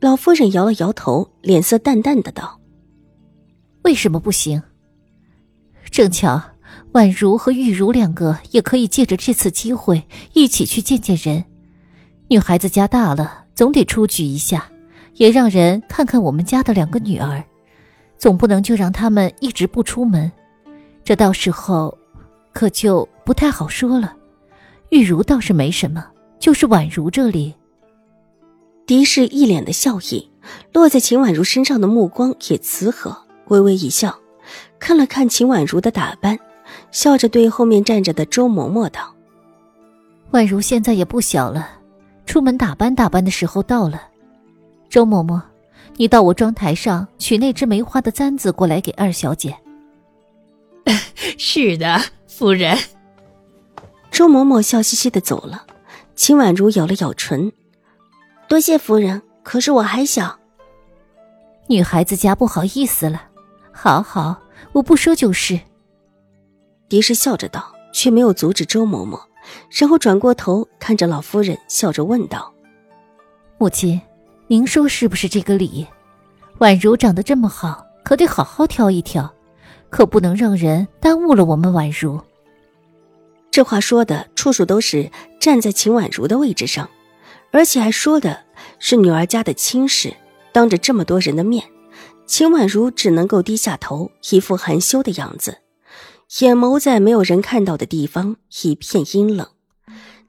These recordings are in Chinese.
老夫人摇了摇头，脸色淡淡的道：“为什么不行？正巧婉如和玉茹两个也可以借着这次机会一起去见见人。女孩子家大了，总得出去一下，也让人看看我们家的两个女儿。总不能就让他们一直不出门，这到时候可就不太好说了。玉茹倒是没什么，就是婉如这里。”狄氏一脸的笑意，落在秦婉如身上的目光也慈和，微微一笑，看了看秦婉如的打扮，笑着对后面站着的周嬷嬷道：“婉如现在也不小了，出门打扮打扮的时候到了。周嬷嬷，你到我妆台上取那只梅花的簪子过来给二小姐。”是的，夫人。周嬷嬷笑嘻嘻的走了，秦婉如咬了咬唇。多谢夫人，可是我还小。女孩子家不好意思了。好好，我不说就是。狄氏笑着道，却没有阻止周嬷嬷，然后转过头看着老夫人，笑着问道：“母亲，您说是不是这个理？宛如长得这么好，可得好好挑一挑，可不能让人耽误了我们宛如。”这话说的，处处都是站在秦婉如的位置上。而且还说的是女儿家的亲事，当着这么多人的面，秦婉如只能够低下头，一副含羞的样子，眼眸在没有人看到的地方一片阴冷。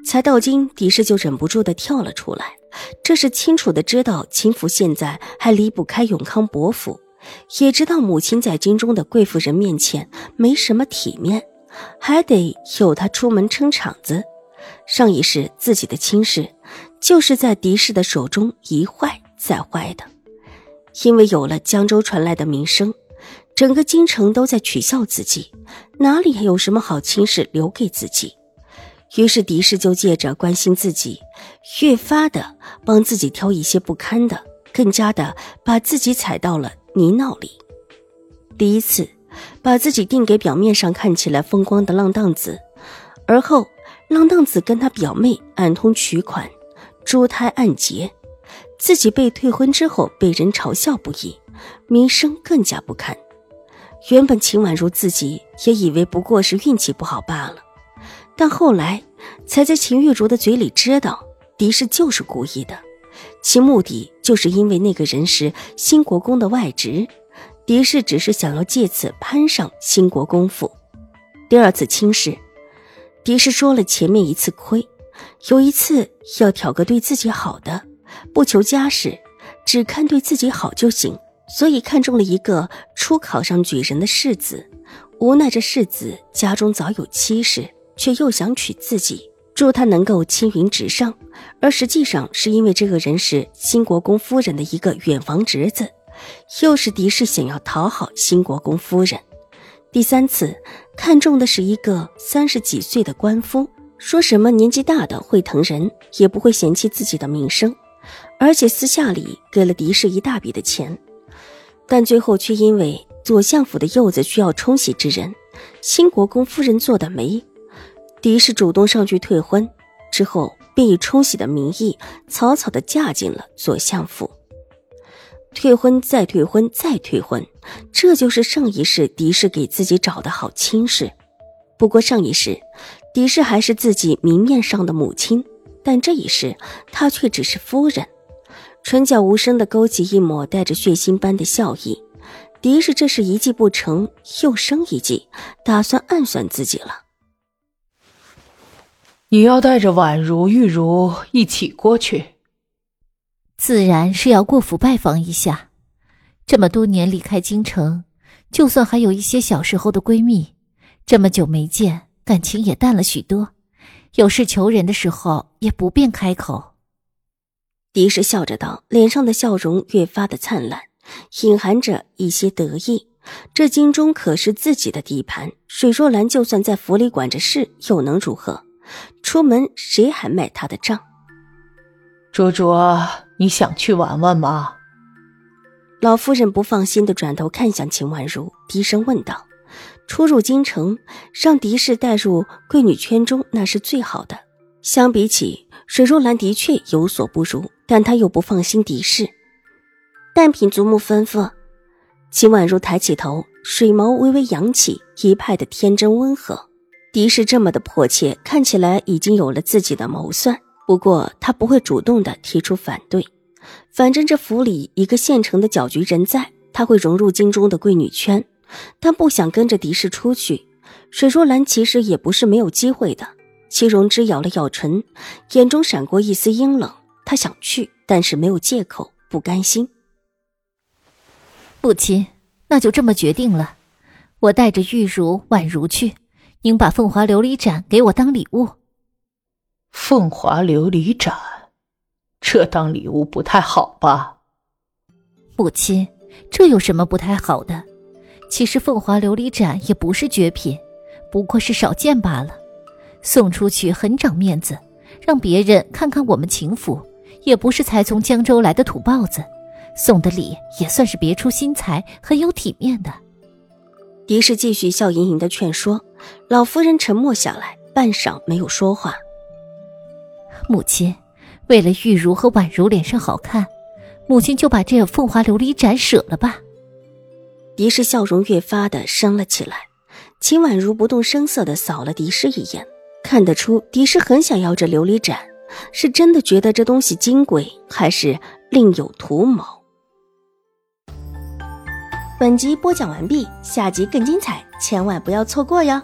才到今，狄氏就忍不住的跳了出来，这是清楚的知道秦府现在还离不开永康伯府，也知道母亲在京中的贵妇人面前没什么体面，还得有她出门撑场子。上一世自己的亲事。就是在狄氏的手中一坏再坏的，因为有了江州传来的名声，整个京城都在取笑自己，哪里还有什么好亲事留给自己？于是狄氏就借着关心自己，越发的帮自己挑一些不堪的，更加的把自己踩到了泥淖里。第一次把自己定给表面上看起来风光的浪荡子，而后浪荡子跟他表妹暗通取款。珠胎暗结，自己被退婚之后被人嘲笑不已，名声更加不堪。原本秦婉如自己也以为不过是运气不好罢了，但后来才在秦玉茹的嘴里知道，狄氏就是故意的，其目的就是因为那个人是新国公的外侄，狄氏只是想要借此攀上新国公府。第二次亲事，狄氏说了前面一次亏。有一次要挑个对自己好的，不求家世，只看对自己好就行，所以看中了一个初考上举人的世子。无奈这世子家中早有妻室，却又想娶自己，祝他能够青云直上。而实际上是因为这个人是新国公夫人的一个远房侄子，又是狄氏想要讨好新国公夫人。第三次看中的是一个三十几岁的官夫。说什么年纪大的会疼人，也不会嫌弃自己的名声，而且私下里给了狄氏一大笔的钱，但最后却因为左相府的柚子需要冲洗之人，新国公夫人做的媒，狄氏主动上去退婚，之后便以冲洗的名义草草的嫁进了左相府。退婚再退婚再退婚，这就是上一世狄氏给自己找的好亲事。不过上一世。狄氏还是自己明面上的母亲，但这一世她却只是夫人，唇角无声的勾起一抹带着血腥般的笑意。狄氏这是一计不成又生一计，打算暗算自己了。你要带着宛如、玉如一起过去，自然是要过府拜访一下。这么多年离开京城，就算还有一些小时候的闺蜜，这么久没见。感情也淡了许多，有事求人的时候也不便开口。狄氏笑着道，脸上的笑容越发的灿烂，隐含着一些得意。这京中可是自己的地盘，水若兰就算在府里管着事，又能如何？出门谁还卖她的账？卓卓，你想去玩玩吗？老夫人不放心的转头看向秦婉如，低声问道：“初入京城，让狄氏带入贵女圈中，那是最好的。相比起水若兰，的确有所不如，但她又不放心狄氏。”但品祖母吩咐。秦婉如抬起头，水眸微微扬起，一派的天真温和。狄氏这么的迫切，看起来已经有了自己的谋算。不过他不会主动的提出反对，反正这府里一个现成的搅局人在，他会融入京中的贵女圈。但不想跟着狄氏出去，水若兰其实也不是没有机会的。戚容之咬了咬唇，眼中闪过一丝阴冷。他想去，但是没有借口，不甘心。母亲，那就这么决定了，我带着玉茹、婉如去。您把凤华琉璃盏给我当礼物。凤华琉璃盏，这当礼物不太好吧？母亲，这有什么不太好的？其实凤华琉璃盏也不是绝品，不过是少见罢了。送出去很长面子，让别人看看我们秦府，也不是才从江州来的土包子。送的礼也算是别出心裁，很有体面的。狄氏继续笑盈盈的劝说，老夫人沉默下来，半晌没有说话。母亲，为了玉茹和婉如脸上好看，母亲就把这凤华琉璃盏舍了吧。狄氏笑容越发的深了起来。秦婉如不动声色的扫了狄氏一眼，看得出狄氏很想要这琉璃盏，是真的觉得这东西金贵，还是另有图谋？本集播讲完毕，下集更精彩，千万不要错过哟！